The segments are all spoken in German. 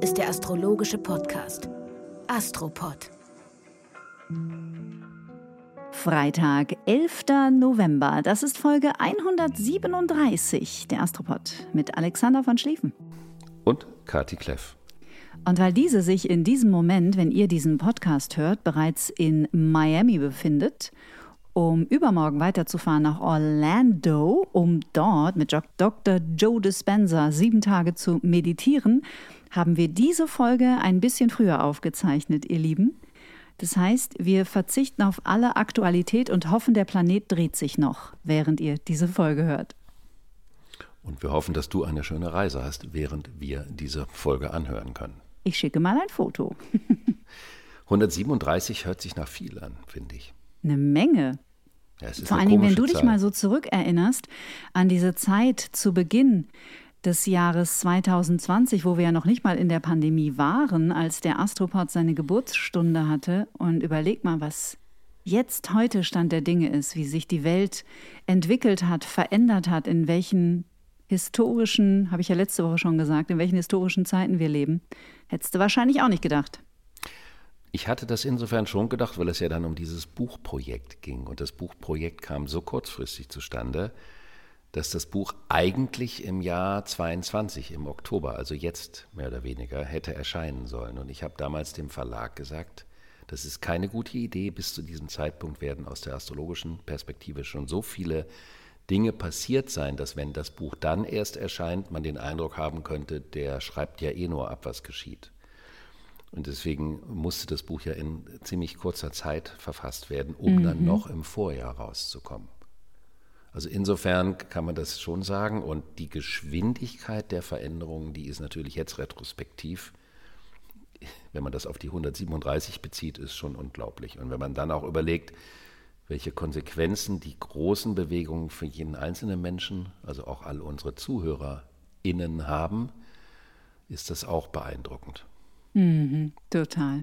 Ist der astrologische Podcast Astropod. Freitag, 11. November. Das ist Folge 137 der Astropod mit Alexander von Schlieffen. Und Kati Kleff. Und weil diese sich in diesem Moment, wenn ihr diesen Podcast hört, bereits in Miami befindet, um übermorgen weiterzufahren nach Orlando, um dort mit Dr. Joe Dispenza sieben Tage zu meditieren, haben wir diese Folge ein bisschen früher aufgezeichnet, ihr Lieben. Das heißt, wir verzichten auf alle Aktualität und hoffen, der Planet dreht sich noch, während ihr diese Folge hört. Und wir hoffen, dass du eine schöne Reise hast, während wir diese Folge anhören können. Ich schicke mal ein Foto. 137 hört sich nach viel an, finde ich. Eine Menge. Ja, Vor allen Dingen, wenn du dich mal so zurückerinnerst an diese Zeit zu Beginn des Jahres 2020, wo wir ja noch nicht mal in der Pandemie waren, als der Astropod seine Geburtsstunde hatte. Und überleg mal, was jetzt heute Stand der Dinge ist, wie sich die Welt entwickelt hat, verändert hat, in welchen historischen, habe ich ja letzte Woche schon gesagt, in welchen historischen Zeiten wir leben. Hättest du wahrscheinlich auch nicht gedacht. Ich hatte das insofern schon gedacht, weil es ja dann um dieses Buchprojekt ging. Und das Buchprojekt kam so kurzfristig zustande, dass das Buch eigentlich im Jahr 22, im Oktober, also jetzt mehr oder weniger, hätte erscheinen sollen. Und ich habe damals dem Verlag gesagt, das ist keine gute Idee. Bis zu diesem Zeitpunkt werden aus der astrologischen Perspektive schon so viele Dinge passiert sein, dass wenn das Buch dann erst erscheint, man den Eindruck haben könnte, der schreibt ja eh nur ab, was geschieht. Und deswegen musste das Buch ja in ziemlich kurzer Zeit verfasst werden, um mhm. dann noch im Vorjahr rauszukommen. Also insofern kann man das schon sagen. Und die Geschwindigkeit der Veränderungen, die ist natürlich jetzt retrospektiv, wenn man das auf die 137 bezieht, ist schon unglaublich. Und wenn man dann auch überlegt, welche Konsequenzen die großen Bewegungen für jeden einzelnen Menschen, also auch all unsere ZuhörerInnen haben, ist das auch beeindruckend. Mhm, total.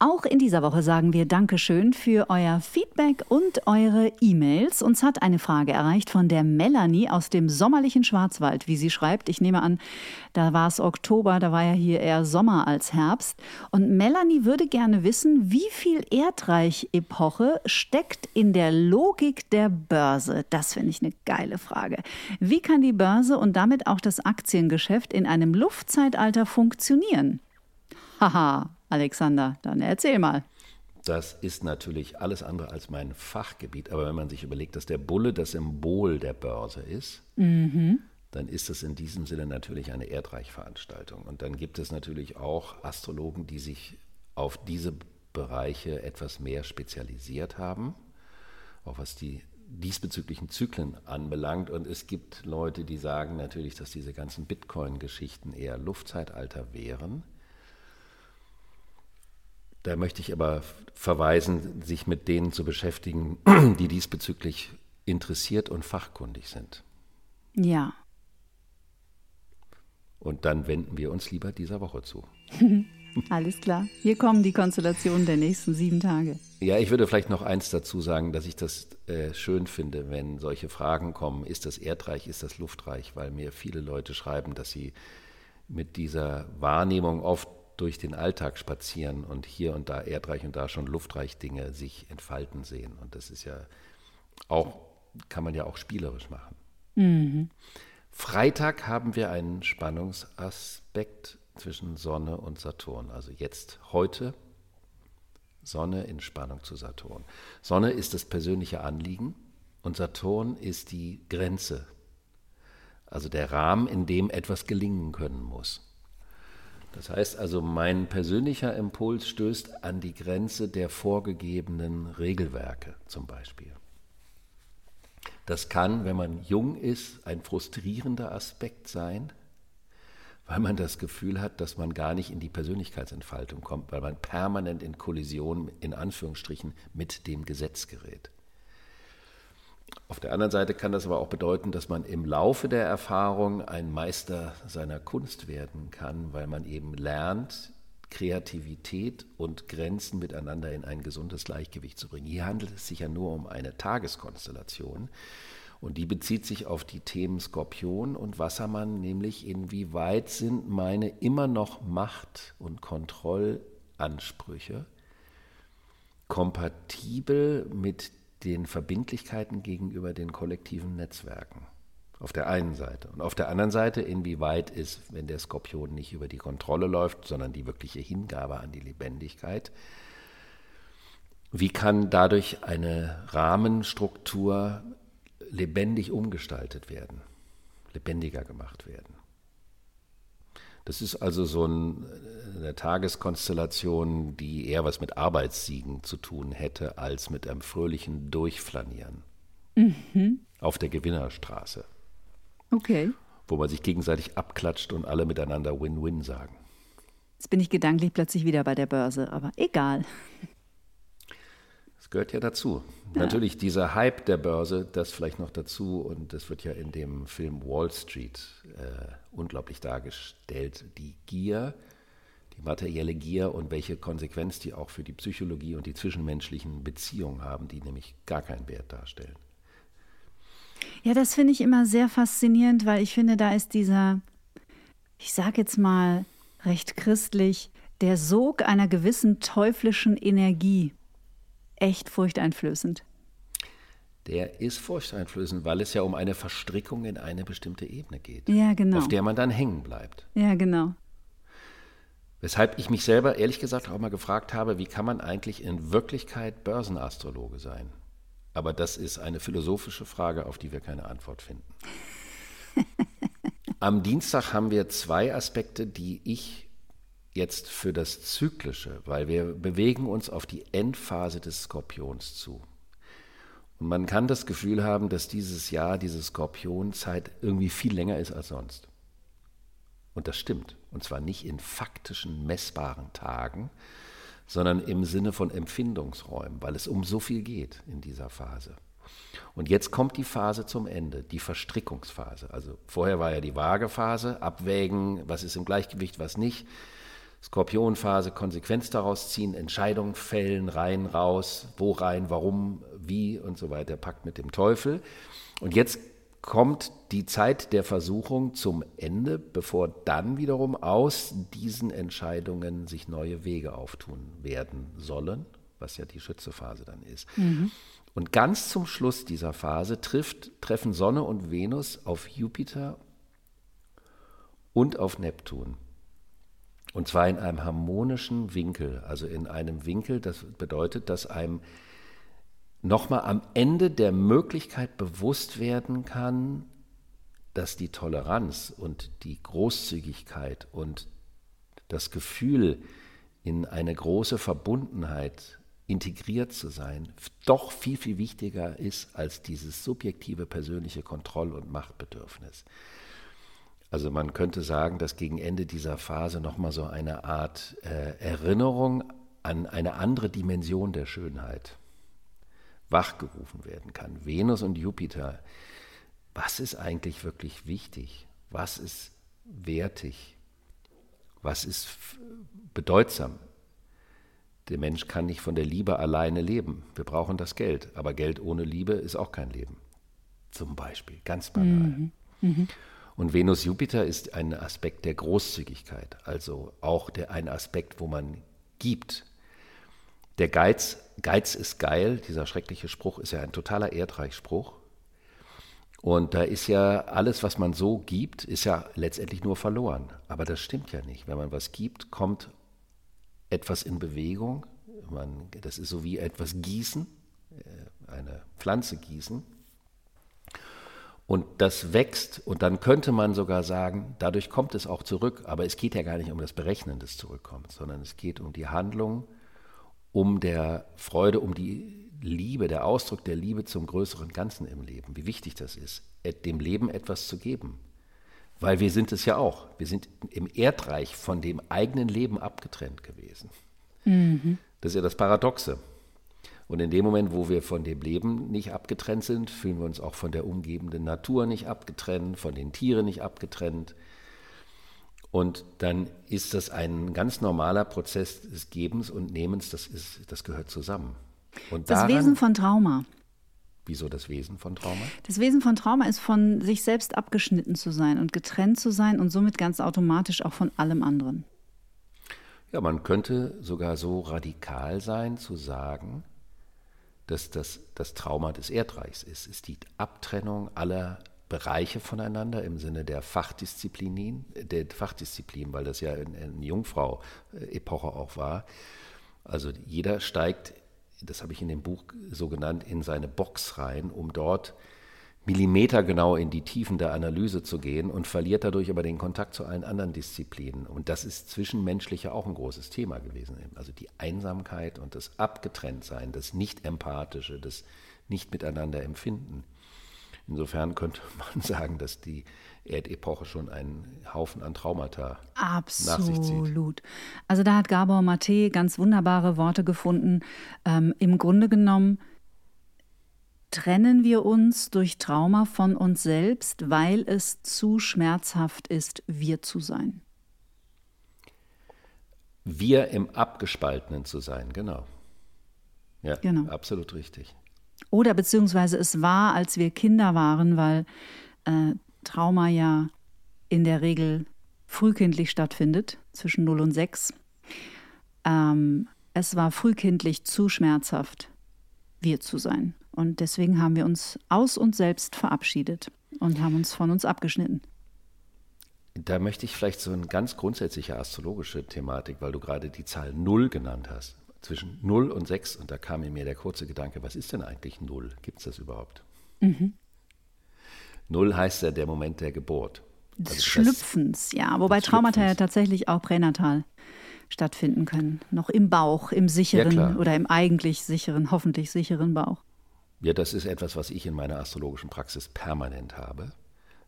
Auch in dieser Woche sagen wir Dankeschön für euer Feedback und eure E-Mails. Uns hat eine Frage erreicht von der Melanie aus dem sommerlichen Schwarzwald, wie sie schreibt. Ich nehme an, da war es Oktober, da war ja hier eher Sommer als Herbst. Und Melanie würde gerne wissen, wie viel Erdreich-Epoche steckt in der Logik der Börse? Das finde ich eine geile Frage. Wie kann die Börse und damit auch das Aktiengeschäft in einem Luftzeitalter funktionieren? Haha, Alexander, dann erzähl mal. Das ist natürlich alles andere als mein Fachgebiet, aber wenn man sich überlegt, dass der Bulle das Symbol der Börse ist, mhm. dann ist es in diesem Sinne natürlich eine Erdreichveranstaltung. Und dann gibt es natürlich auch Astrologen, die sich auf diese Bereiche etwas mehr spezialisiert haben, auch was die diesbezüglichen Zyklen anbelangt. Und es gibt Leute, die sagen natürlich, dass diese ganzen Bitcoin-Geschichten eher Luftzeitalter wären. Da möchte ich aber verweisen, sich mit denen zu beschäftigen, die diesbezüglich interessiert und fachkundig sind. Ja. Und dann wenden wir uns lieber dieser Woche zu. Alles klar. Hier kommen die Konstellationen der nächsten sieben Tage. Ja, ich würde vielleicht noch eins dazu sagen, dass ich das äh, schön finde, wenn solche Fragen kommen, ist das Erdreich, ist das Luftreich, weil mir viele Leute schreiben, dass sie mit dieser Wahrnehmung oft durch den Alltag spazieren und hier und da erdreich und da schon luftreich Dinge sich entfalten sehen. Und das ist ja auch, kann man ja auch spielerisch machen. Mhm. Freitag haben wir einen Spannungsaspekt zwischen Sonne und Saturn. Also jetzt heute Sonne in Spannung zu Saturn. Sonne ist das persönliche Anliegen und Saturn ist die Grenze, also der Rahmen, in dem etwas gelingen können muss. Das heißt also, mein persönlicher Impuls stößt an die Grenze der vorgegebenen Regelwerke zum Beispiel. Das kann, wenn man jung ist, ein frustrierender Aspekt sein, weil man das Gefühl hat, dass man gar nicht in die Persönlichkeitsentfaltung kommt, weil man permanent in Kollision, in Anführungsstrichen, mit dem Gesetz gerät. Auf der anderen Seite kann das aber auch bedeuten, dass man im Laufe der Erfahrung ein Meister seiner Kunst werden kann, weil man eben lernt, Kreativität und Grenzen miteinander in ein gesundes Gleichgewicht zu bringen. Hier handelt es sich ja nur um eine Tageskonstellation und die bezieht sich auf die Themen Skorpion und Wassermann, nämlich inwieweit sind meine immer noch Macht- und Kontrollansprüche kompatibel mit den Verbindlichkeiten gegenüber den kollektiven Netzwerken. Auf der einen Seite. Und auf der anderen Seite, inwieweit ist, wenn der Skorpion nicht über die Kontrolle läuft, sondern die wirkliche Hingabe an die Lebendigkeit, wie kann dadurch eine Rahmenstruktur lebendig umgestaltet werden, lebendiger gemacht werden? Das ist also so ein, eine Tageskonstellation, die eher was mit Arbeitssiegen zu tun hätte, als mit einem fröhlichen Durchflanieren mhm. auf der Gewinnerstraße. Okay. Wo man sich gegenseitig abklatscht und alle miteinander Win-Win sagen. Jetzt bin ich gedanklich plötzlich wieder bei der Börse, aber egal. Das gehört ja dazu. Ja. Natürlich dieser Hype der Börse, das vielleicht noch dazu und das wird ja in dem Film Wall Street äh, unglaublich dargestellt. Die Gier, die materielle Gier und welche Konsequenz die auch für die Psychologie und die zwischenmenschlichen Beziehungen haben, die nämlich gar keinen Wert darstellen. Ja, das finde ich immer sehr faszinierend, weil ich finde, da ist dieser, ich sage jetzt mal recht christlich, der Sog einer gewissen teuflischen Energie echt furchteinflößend. Der ist furchteinflößend, weil es ja um eine Verstrickung in eine bestimmte Ebene geht. Ja, genau. Auf der man dann hängen bleibt. Ja, genau. Weshalb ich mich selber ehrlich gesagt auch mal gefragt habe, wie kann man eigentlich in Wirklichkeit Börsenastrologe sein? Aber das ist eine philosophische Frage, auf die wir keine Antwort finden. Am Dienstag haben wir zwei Aspekte, die ich jetzt für das Zyklische, weil wir bewegen uns auf die Endphase des Skorpions zu. Und man kann das Gefühl haben, dass dieses Jahr, diese Skorpionzeit irgendwie viel länger ist als sonst. Und das stimmt. Und zwar nicht in faktischen, messbaren Tagen, sondern im Sinne von Empfindungsräumen, weil es um so viel geht in dieser Phase. Und jetzt kommt die Phase zum Ende, die Verstrickungsphase. Also vorher war ja die Waagephase, abwägen, was ist im Gleichgewicht, was nicht. Skorpionphase, Konsequenz daraus ziehen, Entscheidungen fällen, rein, raus, wo rein, warum, wie und so weiter, Pakt mit dem Teufel. Und jetzt kommt die Zeit der Versuchung zum Ende, bevor dann wiederum aus diesen Entscheidungen sich neue Wege auftun werden sollen, was ja die Schützephase dann ist. Mhm. Und ganz zum Schluss dieser Phase trifft, treffen Sonne und Venus auf Jupiter und auf Neptun. Und zwar in einem harmonischen Winkel, also in einem Winkel, das bedeutet, dass einem nochmal am Ende der Möglichkeit bewusst werden kann, dass die Toleranz und die Großzügigkeit und das Gefühl, in eine große Verbundenheit integriert zu sein, doch viel, viel wichtiger ist als dieses subjektive persönliche Kontroll- und Machtbedürfnis. Also man könnte sagen, dass gegen Ende dieser Phase nochmal so eine Art äh, Erinnerung an eine andere Dimension der Schönheit wachgerufen werden kann. Venus und Jupiter, was ist eigentlich wirklich wichtig? Was ist wertig? Was ist bedeutsam? Der Mensch kann nicht von der Liebe alleine leben. Wir brauchen das Geld. Aber Geld ohne Liebe ist auch kein Leben. Zum Beispiel, ganz banal. Mhm. Mhm. Und Venus-Jupiter ist ein Aspekt der Großzügigkeit, also auch der, ein Aspekt, wo man gibt, der Geiz, Geiz ist geil, dieser schreckliche Spruch ist ja ein totaler Erdreichspruch. Und da ist ja alles, was man so gibt, ist ja letztendlich nur verloren. Aber das stimmt ja nicht. Wenn man was gibt, kommt etwas in Bewegung. Man, das ist so wie etwas gießen, äh, eine Pflanze gießen. Und das wächst und dann könnte man sogar sagen, dadurch kommt es auch zurück. Aber es geht ja gar nicht um das Berechnen des Zurückkommens, sondern es geht um die Handlung um der Freude, um die, Liebe, der Ausdruck der Liebe zum größeren Ganzen im Leben, wie wichtig das ist, dem Leben etwas zu geben. Weil wir sind es ja auch. Wir sind im Erdreich von dem eigenen Leben abgetrennt gewesen. Mhm. Das ist ja das Paradoxe. Und in dem Moment, wo wir von dem Leben nicht abgetrennt sind, fühlen wir uns auch von der umgebenden Natur nicht abgetrennt, von den Tieren nicht abgetrennt. Und dann ist das ein ganz normaler Prozess des Gebens und Nehmens, das, ist, das gehört zusammen. Und das daran, Wesen von Trauma. Wieso das Wesen von Trauma? Das Wesen von Trauma ist von sich selbst abgeschnitten zu sein und getrennt zu sein und somit ganz automatisch auch von allem anderen. Ja, man könnte sogar so radikal sein zu sagen, dass das das Trauma des Erdreichs ist. Ist die Abtrennung aller Bereiche voneinander im Sinne der Fachdisziplinen, der Fachdisziplin, weil das ja eine Jungfrau-Epoche auch war. Also jeder steigt, das habe ich in dem Buch so genannt, in seine Box rein, um dort millimetergenau in die Tiefen der Analyse zu gehen und verliert dadurch aber den Kontakt zu allen anderen Disziplinen. Und das ist zwischenmenschlich ja auch ein großes Thema gewesen. Also die Einsamkeit und das Abgetrenntsein, das Nicht-Empathische, das Nicht-Miteinander empfinden. Insofern könnte man sagen, dass die Erdepoche schon einen Haufen an Traumata Absolut. nach sich zieht. Absolut. Also da hat Gabor Mate ganz wunderbare Worte gefunden. Ähm, Im Grunde genommen trennen wir uns durch Trauma von uns selbst, weil es zu schmerzhaft ist, wir zu sein. Wir im Abgespaltenen zu sein, genau. Ja, genau. absolut richtig. Oder beziehungsweise es war, als wir Kinder waren, weil äh, Trauma ja in der Regel frühkindlich stattfindet, zwischen 0 und 6. Ähm, es war frühkindlich zu schmerzhaft, wir zu sein. Und deswegen haben wir uns aus uns selbst verabschiedet und haben uns von uns abgeschnitten. Da möchte ich vielleicht so eine ganz grundsätzliche astrologische Thematik, weil du gerade die Zahl 0 genannt hast zwischen 0 und 6 und da kam in mir der kurze Gedanke, was ist denn eigentlich 0? Gibt es das überhaupt? Mhm. 0 heißt ja der Moment der Geburt. Des also Schlüpfens, ja. Wobei Traumata ja tatsächlich auch pränatal stattfinden können. Noch im Bauch, im sicheren ja, oder im eigentlich sicheren, hoffentlich sicheren Bauch. Ja, das ist etwas, was ich in meiner astrologischen Praxis permanent habe.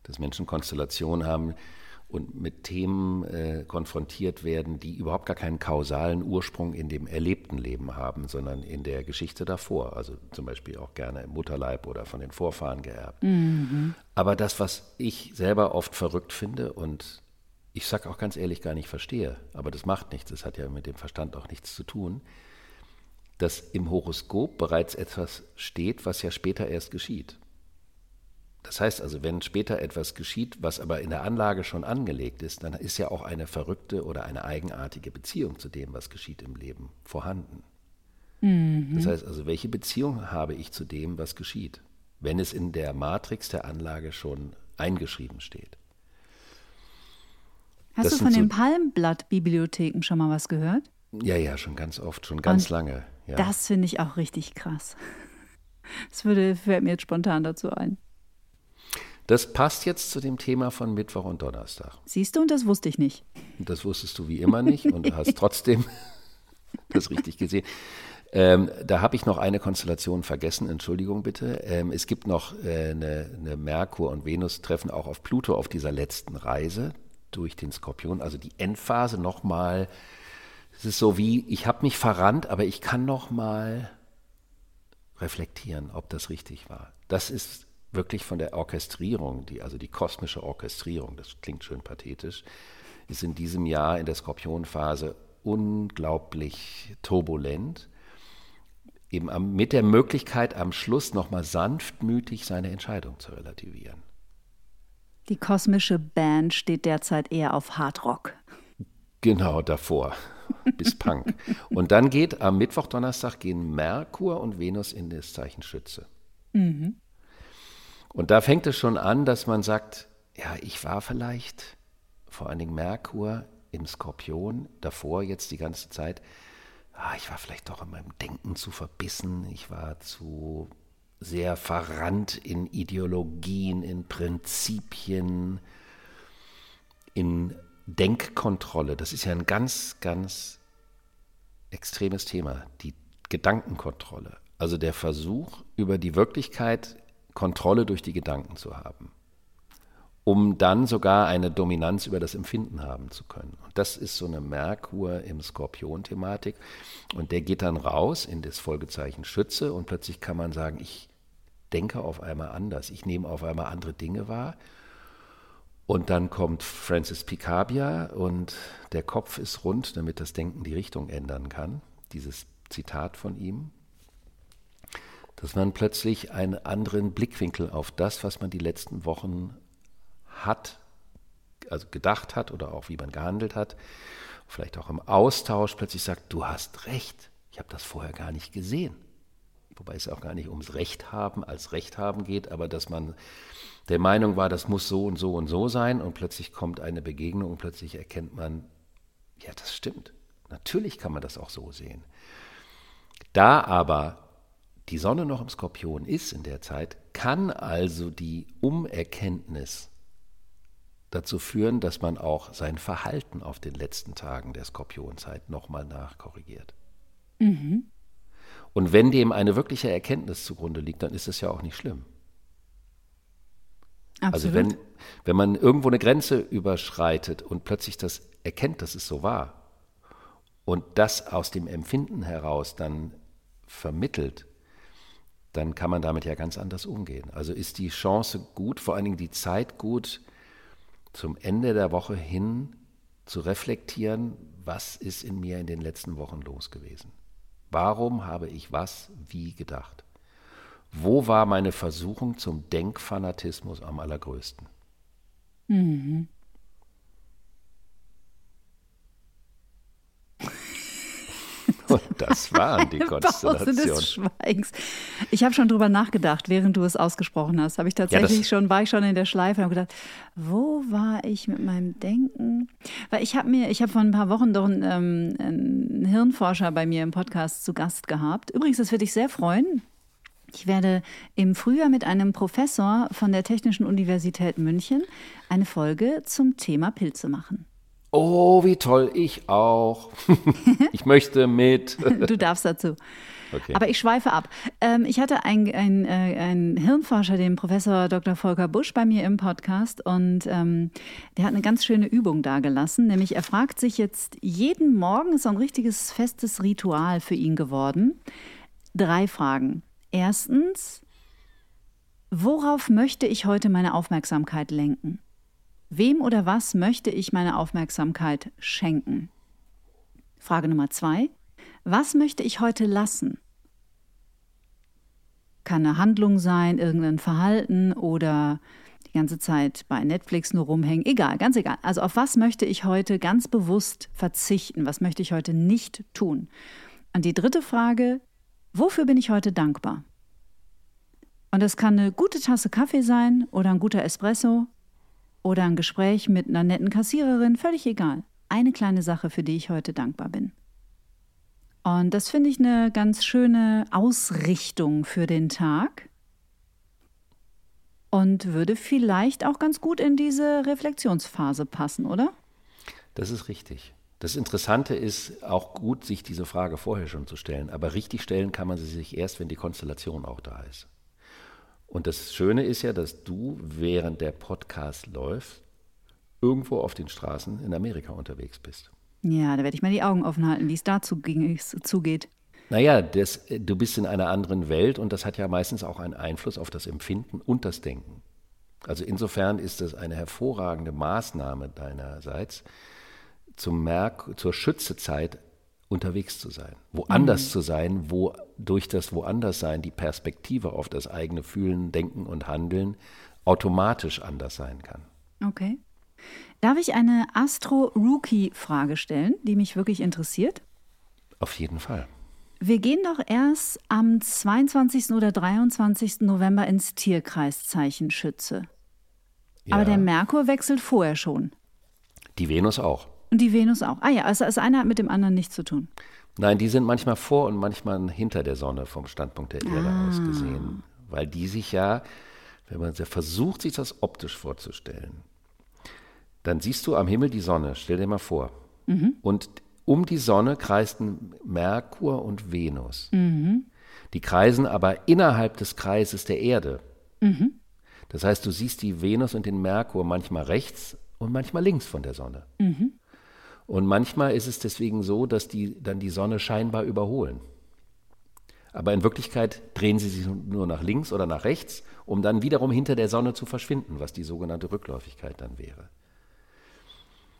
Dass Menschen Konstellationen haben, und mit Themen äh, konfrontiert werden, die überhaupt gar keinen kausalen Ursprung in dem erlebten Leben haben, sondern in der Geschichte davor. Also zum Beispiel auch gerne im Mutterleib oder von den Vorfahren geerbt. Mhm. Aber das, was ich selber oft verrückt finde und ich sage auch ganz ehrlich gar nicht verstehe, aber das macht nichts, das hat ja mit dem Verstand auch nichts zu tun, dass im Horoskop bereits etwas steht, was ja später erst geschieht. Das heißt also, wenn später etwas geschieht, was aber in der Anlage schon angelegt ist, dann ist ja auch eine verrückte oder eine eigenartige Beziehung zu dem, was geschieht im Leben, vorhanden. Mhm. Das heißt also, welche Beziehung habe ich zu dem, was geschieht, wenn es in der Matrix der Anlage schon eingeschrieben steht? Hast das du von den so Palmblatt-Bibliotheken schon mal was gehört? Ja, ja, schon ganz oft, schon ganz Und lange. Ja. Das finde ich auch richtig krass. Das würde, fällt mir jetzt spontan dazu ein. Das passt jetzt zu dem Thema von Mittwoch und Donnerstag. Siehst du, und das wusste ich nicht. Das wusstest du wie immer nicht und du hast trotzdem das richtig gesehen. Ähm, da habe ich noch eine Konstellation vergessen, Entschuldigung bitte. Ähm, es gibt noch äh, eine, eine Merkur- und Venus-Treffen auch auf Pluto auf dieser letzten Reise durch den Skorpion. Also die Endphase nochmal. Es ist so wie, ich habe mich verrannt, aber ich kann nochmal reflektieren, ob das richtig war. Das ist wirklich von der Orchestrierung, die, also die kosmische Orchestrierung, das klingt schön pathetisch, ist in diesem Jahr in der Skorpionphase unglaublich turbulent. Eben am, mit der Möglichkeit, am Schluss nochmal sanftmütig seine Entscheidung zu relativieren. Die kosmische Band steht derzeit eher auf Hardrock. Genau, davor. Bis Punk. Und dann geht am Mittwoch, Donnerstag gehen Merkur und Venus in das Zeichen Schütze. Mhm. Und da fängt es schon an, dass man sagt, ja, ich war vielleicht vor allen Dingen Merkur im Skorpion, davor jetzt die ganze Zeit, ah, ich war vielleicht doch in meinem Denken zu verbissen, ich war zu sehr verrannt in Ideologien, in Prinzipien, in Denkkontrolle. Das ist ja ein ganz, ganz extremes Thema, die Gedankenkontrolle. Also der Versuch, über die Wirklichkeit Kontrolle durch die Gedanken zu haben, um dann sogar eine Dominanz über das Empfinden haben zu können. Und das ist so eine Merkur im Skorpion-Thematik. Und der geht dann raus in das Folgezeichen Schütze und plötzlich kann man sagen, ich denke auf einmal anders, ich nehme auf einmal andere Dinge wahr. Und dann kommt Francis Picabia und der Kopf ist rund, damit das Denken die Richtung ändern kann. Dieses Zitat von ihm. Dass man plötzlich einen anderen Blickwinkel auf das, was man die letzten Wochen hat, also gedacht hat oder auch wie man gehandelt hat, vielleicht auch im Austausch plötzlich sagt, du hast recht, ich habe das vorher gar nicht gesehen wobei es auch gar nicht ums Recht haben als Recht haben geht, aber dass man der Meinung war, das muss so und so und so sein und plötzlich kommt eine Begegnung und plötzlich erkennt man, ja, das stimmt. Natürlich kann man das auch so sehen. Da aber die Sonne noch im Skorpion ist in der Zeit, kann also die Umerkenntnis dazu führen, dass man auch sein Verhalten auf den letzten Tagen der Skorpionzeit nochmal nachkorrigiert. Mhm. Und wenn dem eine wirkliche Erkenntnis zugrunde liegt, dann ist es ja auch nicht schlimm. Absolut. Also wenn, wenn man irgendwo eine Grenze überschreitet und plötzlich das erkennt, dass es so war und das aus dem Empfinden heraus dann vermittelt, dann kann man damit ja ganz anders umgehen. Also ist die Chance gut, vor allen Dingen die Zeit gut, zum Ende der Woche hin zu reflektieren, was ist in mir in den letzten Wochen los gewesen. Warum habe ich was wie gedacht? Wo war meine Versuchung zum Denkfanatismus am allergrößten? Mhm. Und das waren die Konstellationen. Ich habe schon drüber nachgedacht, während du es ausgesprochen hast. Habe ich tatsächlich ja, schon, war ich schon in der Schleife und habe gedacht, wo war ich mit meinem Denken? Weil ich habe mir, ich habe vor ein paar Wochen doch einen, ähm, einen Hirnforscher bei mir im Podcast zu Gast gehabt. Übrigens, das würde ich sehr freuen. Ich werde im Frühjahr mit einem Professor von der Technischen Universität München eine Folge zum Thema Pilze machen. Oh, wie toll, ich auch. ich möchte mit. du darfst dazu. Okay. Aber ich schweife ab. Ähm, ich hatte einen ein, äh, ein Hirnforscher, den Professor Dr. Volker Busch, bei mir im Podcast und ähm, der hat eine ganz schöne Übung dargelassen. Nämlich, er fragt sich jetzt jeden Morgen, ist so ein richtiges festes Ritual für ihn geworden. Drei Fragen. Erstens, worauf möchte ich heute meine Aufmerksamkeit lenken? Wem oder was möchte ich meine Aufmerksamkeit schenken? Frage Nummer zwei. Was möchte ich heute lassen? Kann eine Handlung sein, irgendein Verhalten oder die ganze Zeit bei Netflix nur rumhängen. Egal, ganz egal. Also auf was möchte ich heute ganz bewusst verzichten? Was möchte ich heute nicht tun? Und die dritte Frage, wofür bin ich heute dankbar? Und das kann eine gute Tasse Kaffee sein oder ein guter Espresso oder ein Gespräch mit einer netten Kassiererin, völlig egal. Eine kleine Sache, für die ich heute dankbar bin. Und das finde ich eine ganz schöne Ausrichtung für den Tag und würde vielleicht auch ganz gut in diese Reflexionsphase passen, oder? Das ist richtig. Das Interessante ist auch gut, sich diese Frage vorher schon zu stellen. Aber richtig stellen kann man sie sich erst, wenn die Konstellation auch da ist. Und das Schöne ist ja, dass du, während der Podcast läuft, irgendwo auf den Straßen in Amerika unterwegs bist. Ja, da werde ich mal die Augen offen halten, wie es dazu zugeht. Naja, das, du bist in einer anderen Welt und das hat ja meistens auch einen Einfluss auf das Empfinden und das Denken. Also insofern ist das eine hervorragende Maßnahme deinerseits, zum Merk zur Schützezeit unterwegs zu sein, woanders mhm. zu sein, wo durch das Woanderssein die Perspektive auf das eigene Fühlen, Denken und Handeln automatisch anders sein kann. Okay. Darf ich eine Astro-Rookie-Frage stellen, die mich wirklich interessiert? Auf jeden Fall. Wir gehen doch erst am 22. oder 23. November ins Tierkreiszeichen Schütze. Ja. Aber der Merkur wechselt vorher schon. Die Venus auch. Und die Venus auch. Ah ja, also das eine hat mit dem anderen nichts zu tun. Nein, die sind manchmal vor und manchmal hinter der Sonne vom Standpunkt der Erde ah. aus gesehen. Weil die sich ja, wenn man versucht, sich das optisch vorzustellen, dann siehst du am Himmel die Sonne, stell dir mal vor. Mhm. Und um die Sonne kreisten Merkur und Venus. Mhm. Die kreisen aber innerhalb des Kreises der Erde. Mhm. Das heißt, du siehst die Venus und den Merkur manchmal rechts und manchmal links von der Sonne. Mhm. Und manchmal ist es deswegen so, dass die dann die Sonne scheinbar überholen. Aber in Wirklichkeit drehen sie sich nur nach links oder nach rechts, um dann wiederum hinter der Sonne zu verschwinden, was die sogenannte Rückläufigkeit dann wäre.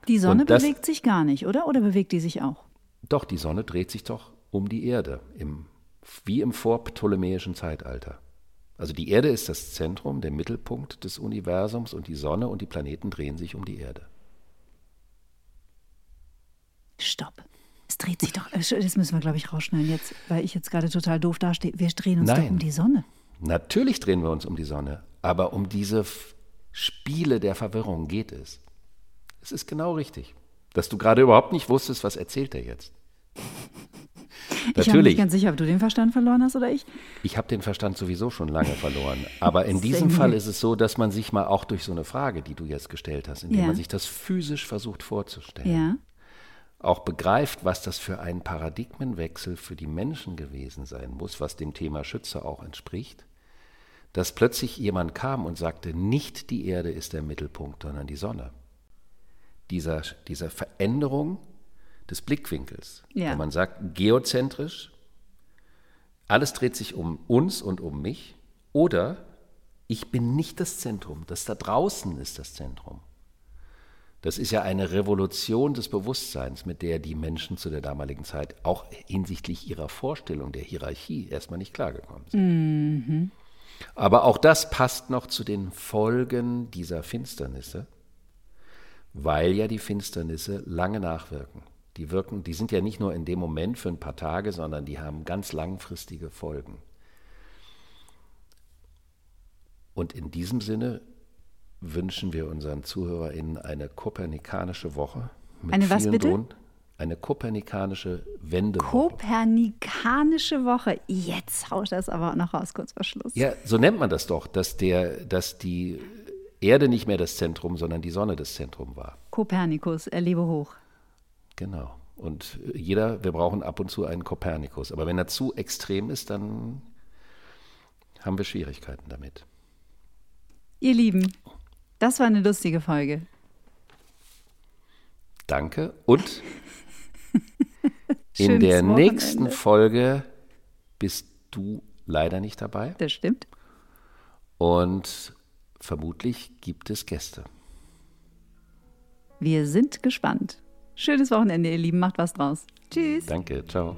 Die Sonne das- bewegt sich gar nicht, oder? Oder bewegt die sich auch? Doch, die Sonne dreht sich doch um die Erde, im, wie im vorptolemäischen Zeitalter. Also die Erde ist das Zentrum, der Mittelpunkt des Universums und die Sonne und die Planeten drehen sich um die Erde. Stopp. Es dreht sich doch. äh, Das müssen wir, glaube ich, rausschneiden jetzt, weil ich jetzt gerade total doof dastehe. Wir drehen uns doch Nein. um die Sonne. Natürlich drehen wir uns um die Sonne, aber um diese Spiele der Verwirrung geht es. Es ist genau richtig, dass du gerade überhaupt nicht wusstest, was erzählt er jetzt. Ich war mir Natürlich, nicht ganz sicher, ob du den Verstand verloren hast oder ich. ich habe den Verstand sowieso schon lange verloren. Aber in diesem gut. Fall ist es so, dass man sich mal auch durch so eine Frage, die du jetzt gestellt hast, indem Ja. man sich das physisch versucht vorzustellen, Ja. Auch begreift, was das für ein Paradigmenwechsel für die Menschen gewesen sein muss, was dem Thema Schütze auch entspricht, dass plötzlich jemand kam und sagte, nicht die Erde ist der Mittelpunkt, sondern die Sonne. Dieser, dieser Veränderung des Blickwinkels, Ja. wo man sagt, geozentrisch, alles dreht sich um uns und um mich, oder ich bin nicht das Zentrum, das da draußen ist das Zentrum. Das ist ja eine Revolution des Bewusstseins, mit der die Menschen zu der damaligen Zeit auch hinsichtlich ihrer Vorstellung der Hierarchie erstmal nicht klargekommen sind. Aber auch das passt noch zu den Folgen dieser Finsternisse, weil ja die Finsternisse lange nachwirken. Die wirken, die sind ja nicht nur in dem Moment für ein paar Tage, sondern die haben ganz langfristige Folgen. Und in diesem Sinne wünschen wir unseren ZuhörerInnen eine kopernikanische Woche. Mit Eine was bitte? Drohnen- Eine kopernikanische Wendewoche. Kopernikanische Woche. Jetzt hau ich das aber auch noch raus, kurz vor Schluss. Ja, so nennt man das doch, dass, der, dass die Erde nicht mehr das Zentrum, sondern die Sonne das Zentrum war. Kopernikus, er lebe hoch. Genau. Und jeder, wir brauchen ab und zu einen Kopernikus. Aber wenn er zu extrem ist, dann haben wir Schwierigkeiten damit. Ihr Lieben, das war eine lustige Folge. Danke. Und in der Wochenende. nächsten Folge bist du leider nicht dabei. Das stimmt. Und vermutlich gibt es Gäste. Wir sind gespannt. Schönes Wochenende, ihr Lieben. Macht was draus. Tschüss. Danke. Ciao.